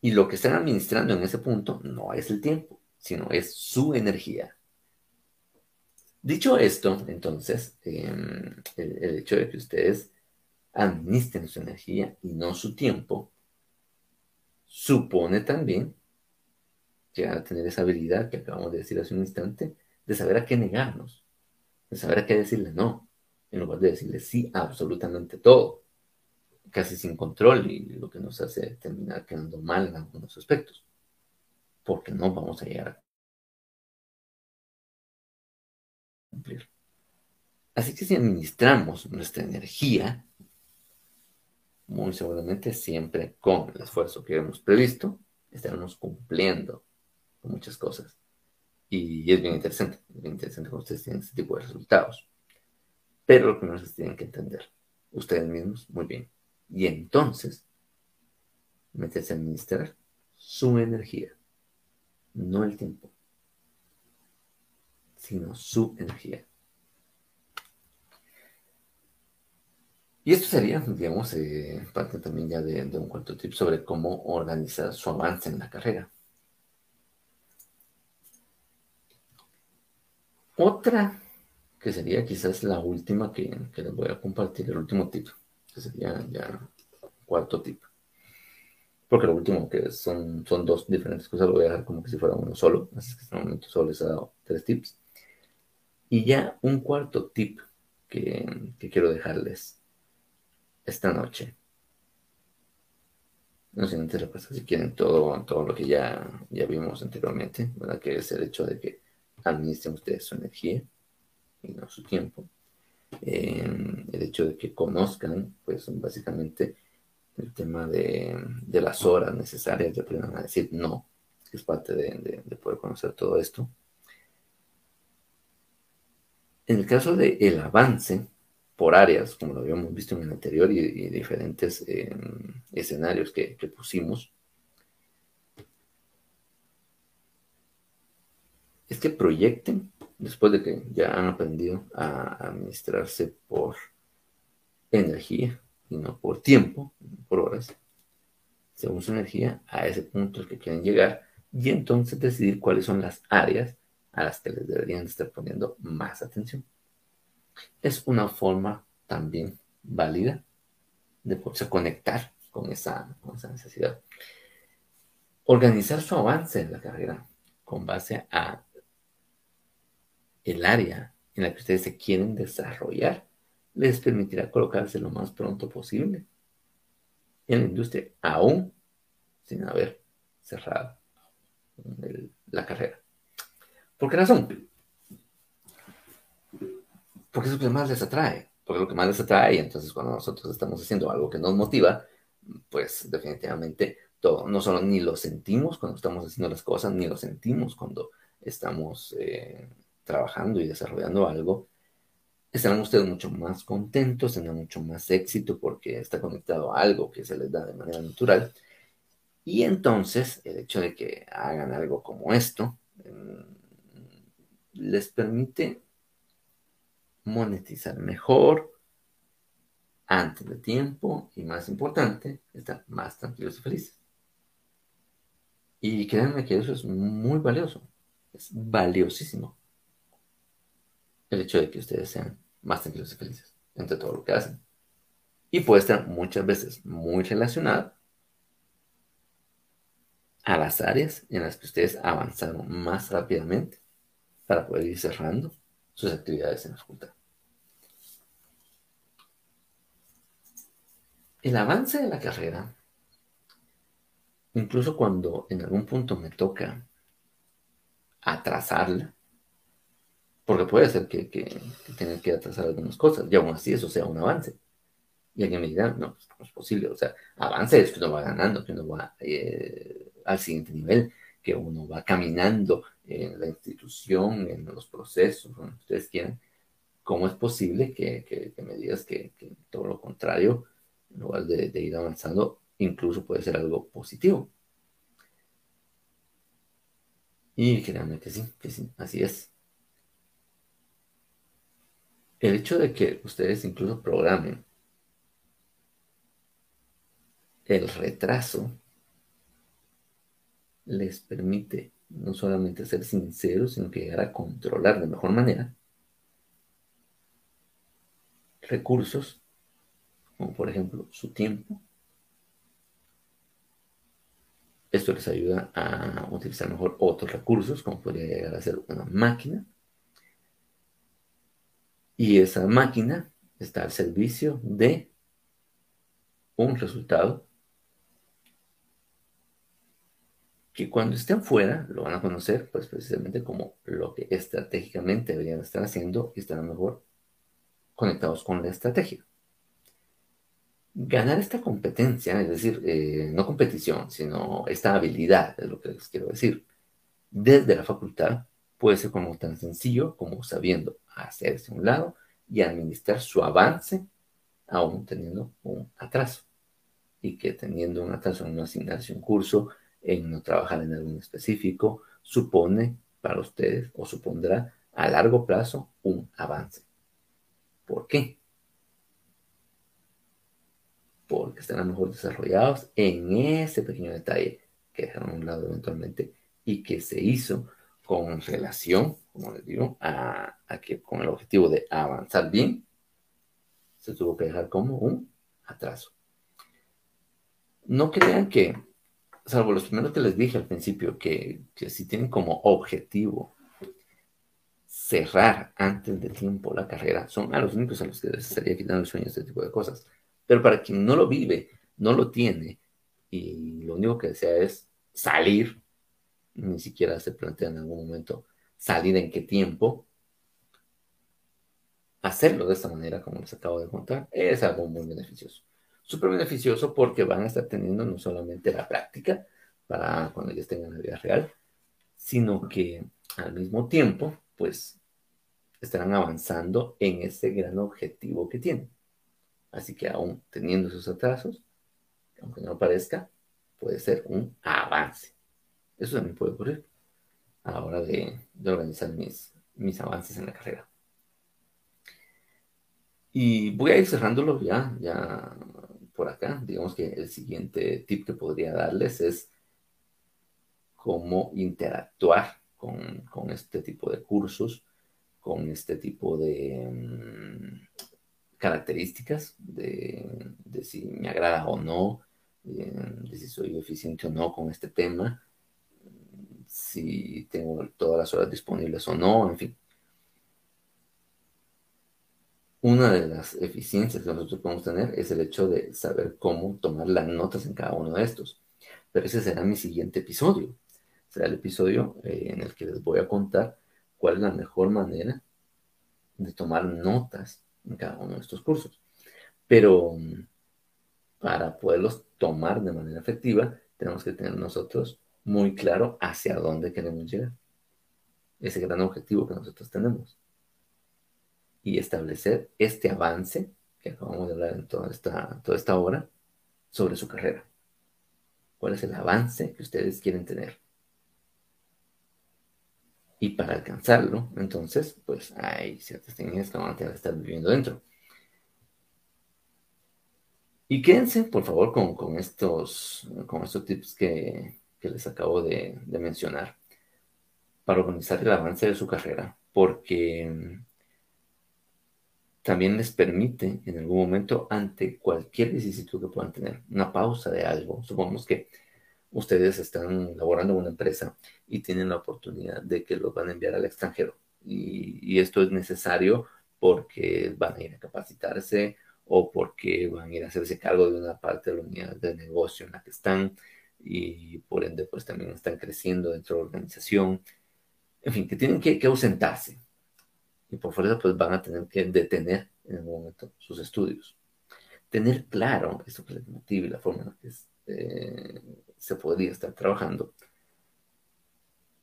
[SPEAKER 1] Y lo que están administrando en ese punto no es el tiempo, sino es su energía. Dicho esto, entonces, em, el, hecho de que ustedes administren su energía y no su tiempo, supone también llegar a tener esa habilidad que acabamos de decir hace un instante, de saber a qué negarnos, de saber a qué decirle no, en lugar de decirle sí a absolutamente todo, casi sin control y lo que nos hace terminar quedando mal en algunos aspectos, porque no vamos a llegar a Así que si administramos nuestra energía, muy seguramente siempre con el esfuerzo que hemos previsto, estaremos cumpliendo muchas cosas. Y es bien interesante, es bien interesante cuando ustedes tienen este tipo de resultados. Pero lo primero que tienen que entender ustedes mismos muy bien. Y entonces, meterse a administrar su energía, no el tiempo, sino su energía. Y esto sería, digamos, eh, parte también ya de, un cuarto tip sobre cómo organizar su avance en la carrera. Otra, que sería quizás la última que, que les voy a compartir, el último tip, que sería ya cuarto tip. Porque lo último que son, son dos diferentes cosas, lo voy a dejar como que si fuera uno solo, así que en este momento solo les he dado tres tips. Y ya un cuarto tip que, que quiero dejarles esta noche. No sé, si quieren todo, todo lo que ya, ya vimos anteriormente, ¿verdad? Que es el hecho de que administren ustedes su energía y no su tiempo. Em, el hecho de que conozcan, pues básicamente el tema de, las horas necesarias de aprendan a decir no, que es parte de, de poder conocer todo esto. En el caso del el avance, por áreas, como lo habíamos visto en el anterior y, diferentes em, escenarios que, pusimos, es que proyecten, después de que ya han aprendido a administrarse por energía y no por tiempo, por horas, según su energía, a ese punto al que quieren llegar y entonces decidir cuáles son las áreas a las que les deberían estar poniendo más atención es una forma también válida de poderse conectar con esa, necesidad. Organizar su avance en la carrera con base a el área en la que ustedes se quieren desarrollar les permitirá colocarse lo más pronto posible en la industria, aún sin haber cerrado la carrera. ¿Por qué razón? porque es lo que más les atrae, porque es lo que más les atrae, y entonces cuando nosotros estamos haciendo algo que nos motiva, pues definitivamente todo, no solo ni lo sentimos cuando estamos haciendo las cosas, ni lo sentimos cuando estamos eh, trabajando y desarrollando algo, estarán ustedes mucho más contentos, tendrán mucho más éxito porque está conectado a algo que se les da de manera natural. Y entonces el hecho de que hagan algo como esto mm, les permite monetizar mejor, antes de tiempo y más importante, estar más tranquilos y felices. Y créanme que eso es muy valioso, es valiosísimo. El hecho de que ustedes sean más tranquilos y felices entre todo lo que hacen. Y puede estar muchas veces muy relacionado a las áreas en las que ustedes avanzaron más rápidamente para poder ir cerrando sus actividades en la facultad. El avance de la carrera, incluso cuando en algún punto me toca atrasarla, porque puede ser que, que, que que atrasar algunas cosas, y aún así eso sea un avance. Y alguien me dirá, no, pues, no es posible, o sea, avance es que uno va ganando, que uno va eh, al siguiente nivel, que uno va caminando en la institución, en los procesos, donde ustedes quieran. ¿Cómo es posible que, me digas que, todo lo contrario en lugar de, ir avanzando, incluso puede ser algo positivo. Y créanme que sí, que sí, así es. El hecho de que ustedes incluso programen el retraso les permite no solamente ser sinceros, sino que llegar a controlar de mejor manera recursos como por ejemplo su tiempo. Esto les ayuda a utilizar mejor otros recursos, como podría llegar a ser una máquina. Y esa máquina está al servicio de un resultado que cuando estén fuera lo van a conocer pues precisamente como lo que estratégicamente deberían estar haciendo y estarán mejor conectados con la estrategia. Ganar esta competencia, es decir, eh, no competición, sino esta habilidad, es lo que les quiero decir, desde la facultad puede ser como tan sencillo como sabiendo hacerse un lado y administrar su avance aún teniendo un atraso. Y que teniendo un atraso en no asignarse un curso, en no trabajar en algo específico, supone para ustedes o supondrá a largo plazo un avance. ¿Por qué? Porque estarán mejor desarrollados en ese pequeño detalle que dejaron a un lado eventualmente y que se hizo con relación, como les digo, a, que con el objetivo de avanzar bien, se tuvo que dejar como un atraso. No crean que, salvo los primeros que les dije al principio, que, que si tienen como objetivo cerrar antes de tiempo la carrera, son a los únicos a los que les estaría quitando el sueño este tipo de cosas. Pero para quien no lo vive, no lo tiene, y lo único que desea es salir ni siquiera se plantea en algún momento salir en qué tiempo. Hacerlo de esta manera, como les acabo de contar, es algo muy beneficioso. Súper beneficioso porque van a estar teniendo no solamente la práctica para cuando ya estén en la vida real, sino que al mismo tiempo, pues, estarán avanzando en ese gran objetivo que tienen. Así que aún teniendo esos atrasos, aunque no parezca, puede ser un avance. Eso también puede ocurrir a la hora de, organizar mis, mis avances en la carrera. Y voy a ir cerrándolo ya, ya por acá. Digamos que el siguiente tip que podría darles es cómo interactuar con, este tipo de cursos, con este tipo de mm, características, de, de, si me agrada o no, de si soy eficiente o no con este tema, si tengo todas las horas disponibles o no, en fin. Una de las eficiencias que nosotros podemos tener es el hecho de saber cómo tomar las notas en cada uno de estos. Pero ese será mi siguiente episodio. Será el episodio eh, en el que les voy a contar cuál es la mejor manera de tomar notas en cada uno de estos cursos. Pero mm, para poderlos tomar de manera efectiva, tenemos que tener nosotros muy claro hacia dónde queremos llegar. Ese gran objetivo que nosotros tenemos. Y establecer este avance que acabamos de hablar en toda esta, toda esta hora sobre su carrera. ¿Cuál es el avance que ustedes quieren tener? Y para alcanzarlo, entonces, pues hay ciertas técnicas que van a tener que estar viviendo dentro. Y quédense, por favor, con, estos, con estos tips que, les acabo de, mencionar para organizar el avance de su carrera, porque mm, también les permite en algún momento, ante cualquier vicisitud que puedan tener, una pausa de algo. Supongamos que ustedes están laborando en una empresa y tienen la oportunidad de que los van a enviar al extranjero. Y, y esto es necesario porque van a ir a capacitarse o porque van a ir a hacerse cargo de una parte de la unidad de negocio en la que están y por ende pues también están creciendo dentro de la organización. En fin, que tienen que, ausentarse y por fuerza pues van a tener que detener en algún momento sus estudios. Tener claro eso que les motive y la forma en la que eh, se podría estar trabajando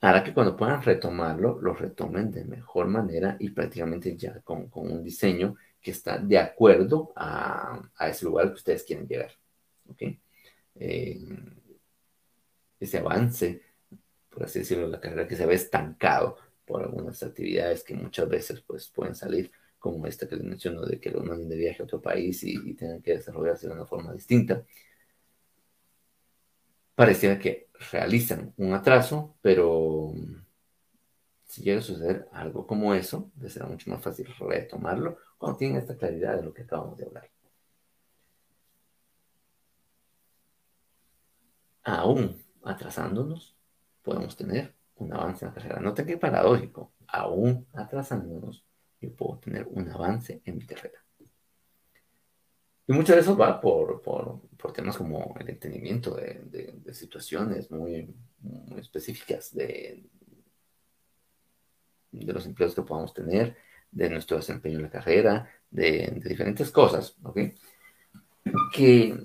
[SPEAKER 1] hará que cuando puedan retomarlo, lo retomen de mejor manera y prácticamente ya con, con un diseño que está de acuerdo a, a, ese lugar que ustedes quieren llegar. ¿ok? Eh, ese avance, por así decirlo, la carrera que se ve estancado por algunas actividades que muchas veces pues, pueden salir, como esta que les menciono, de que lo manden de viaje a otro país y, y tengan que desarrollarse de una forma distinta. Pareciera que realizan un atraso, pero si llega a suceder algo como eso, les será mucho más fácil retomarlo cuando tienen esta claridad de lo que acabamos de hablar. Aún atrasándonos, podemos tener un avance en la carrera. Noten qué paradójico, aún atrasándonos, yo puedo tener un avance en mi carrera. Y mucho de eso va por, temas como el entendimiento de, situaciones muy, específicas de, de los empleos que podamos tener, de nuestro desempeño en la carrera, de, diferentes cosas, ¿ok? Que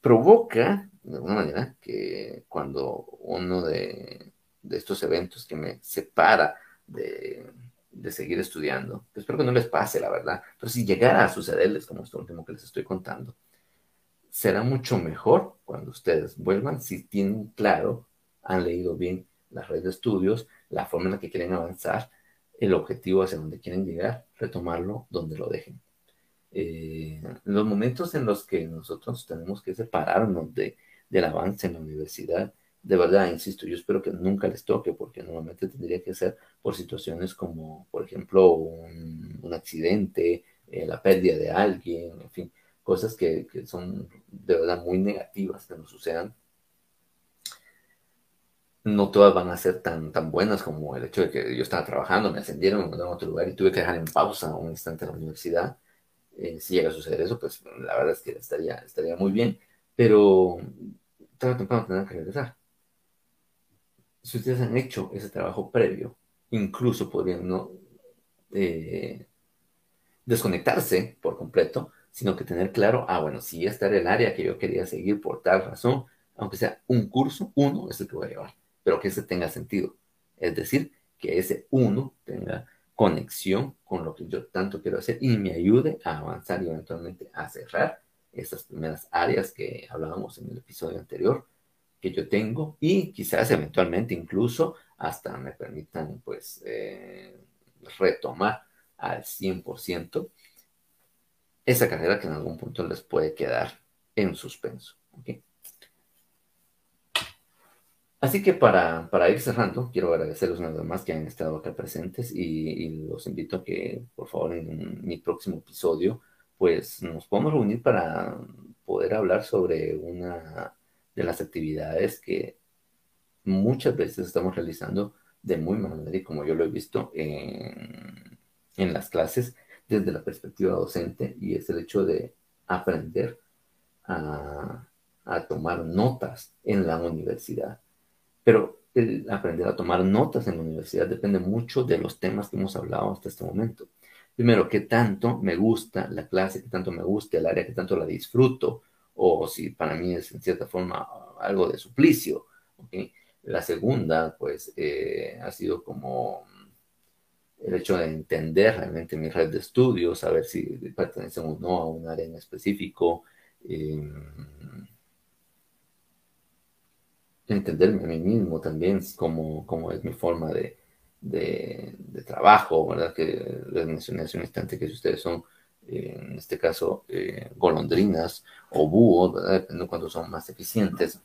[SPEAKER 1] provoca de alguna manera que cuando uno de, estos eventos que me separa de, de seguir estudiando, espero que no les pase, la verdad, pero si llegara a sucederles, como esto último que les estoy contando, será mucho mejor cuando ustedes vuelvan si tienen claro, han leído bien la red de estudios, la forma en la que quieren avanzar, el objetivo hacia donde quieren llegar, retomarlo donde lo dejen. Eh, los momentos en los que nosotros tenemos que separarnos de, del avance en la universidad, de verdad, insisto, yo espero que nunca les toque, porque normalmente tendría que ser por situaciones como, por ejemplo, un, accidente, eh, la pérdida de alguien, en fin, cosas que, que, son de verdad muy negativas que nos sucedan. No todas van a ser tan, tan buenas como el hecho de que yo estaba trabajando, me ascendieron, me mandaron a otro lugar y tuve que dejar en pausa un instante la universidad. Eh, si llega a suceder eso, pues la verdad es que estaría, estaría muy bien, pero tarde o temprano tendrán que regresar si ustedes han hecho ese trabajo previo, incluso podrían no eh, desconectarse por completo, sino que tener claro, ah, bueno, si esta era el área que yo quería seguir por tal razón, aunque sea un curso, uno es el que voy a llevar, pero que ese tenga sentido. Es decir, que ese uno tenga conexión con lo que yo tanto quiero hacer y me ayude a avanzar y eventualmente a cerrar esas primeras áreas que hablábamos en el episodio anterior que yo tengo y quizás eventualmente incluso hasta me permitan pues eh, retomar al 100% esa carrera que en algún punto les puede quedar en suspenso. Así que para, para, ir cerrando, quiero agradecerles una vez más que han estado acá presentes y, y, los invito a que, por favor, en mi próximo episodio, pues nos podamos reunir para poder hablar sobre una de las actividades que muchas veces estamos realizando de muy mala manera y como yo lo he visto en, en las clases desde la perspectiva docente y es el hecho de aprender a, a tomar notas en la universidad. Pero el aprender a tomar notas en la universidad depende mucho de los temas que hemos hablado hasta este momento. Primero, qué tanto me gusta la clase, qué tanto me gusta el área, qué tanto la disfruto, o si para mí es en cierta forma algo de suplicio. La segunda, pues, eh, ha sido como el hecho de entender realmente mi red de estudios, saber si pertenecen o no a un área en específico, em, entenderme a mí mismo también, como, como es mi forma de, de, trabajo, ¿verdad? Que les mencioné hace un instante que si ustedes son en este caso eh, golondrinas o búhos, dependiendo cuando son más eficientes,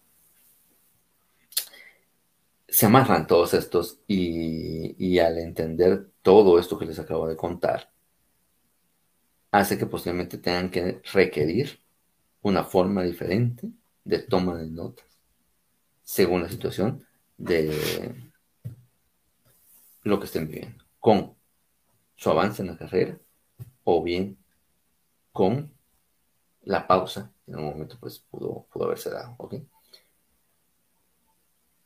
[SPEAKER 1] se amarran todos estos y, y, al entender todo esto que les acabo de contar, hace que posiblemente tengan que requerir una forma diferente de toma de notas, según la situación de lo que estén viviendo, con su avance en la carrera o bien con la pausa, en un momento pues pudo, pudo haberse dado, ¿ok?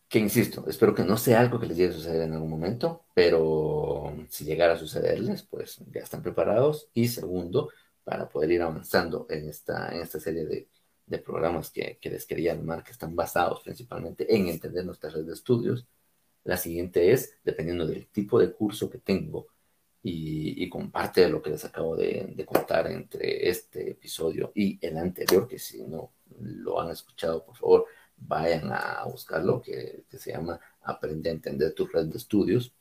[SPEAKER 1] Que insisto, espero que no sea algo que les llegue a suceder en algún momento, pero si llegara a sucederles, pues ya están preparados. Y segundo, para poder ir avanzando en esta, en esta serie de, de programas que, que, les quería llamar, que están basados principalmente en entender nuestra red de estudios. La siguiente es, dependiendo del tipo de curso que tengo y, con parte de lo que les acabo de, contar entre este episodio y el anterior, que si no lo han escuchado, por favor, vayan a buscarlo, que, que se llama Aprende a entender tu red de estudios,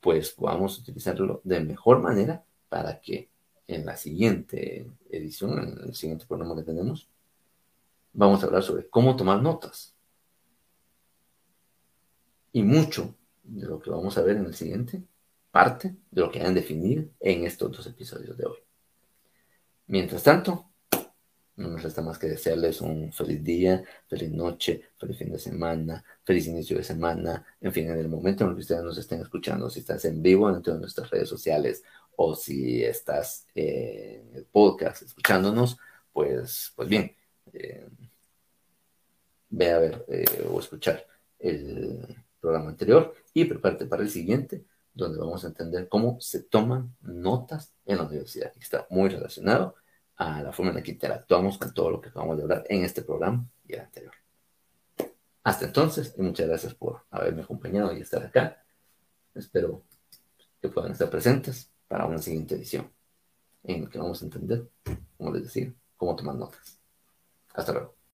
[SPEAKER 1] pues podamos utilizarlo de mejor manera para que en la siguiente edición, en el siguiente programa que tenemos, vamos a hablar sobre cómo tomar notas. Y mucho de lo que vamos a ver en el siguiente parte de lo que han definido en estos dos episodios de hoy. Mientras tanto, no nos resta más que desearles un feliz día, feliz noche, feliz fin de semana, feliz inicio de semana, en fin, en el momento en el que ustedes nos estén escuchando, si estás en vivo dentro de nuestras redes sociales o si estás en el podcast escuchándonos, pues, pues bien, eh, ve a ver eh, o escuchar el programa anterior y prepárate para el siguiente donde vamos a entender cómo se toman notas en la universidad. Está muy relacionado a la forma en la que interactuamos con todo lo que acabamos de hablar en este programa y el anterior. Hasta entonces, y muchas gracias por haberme acompañado y estar acá. Espero que puedan estar presentes para una siguiente edición, en la que vamos a entender, como les decía, cómo tomar notas. Hasta luego.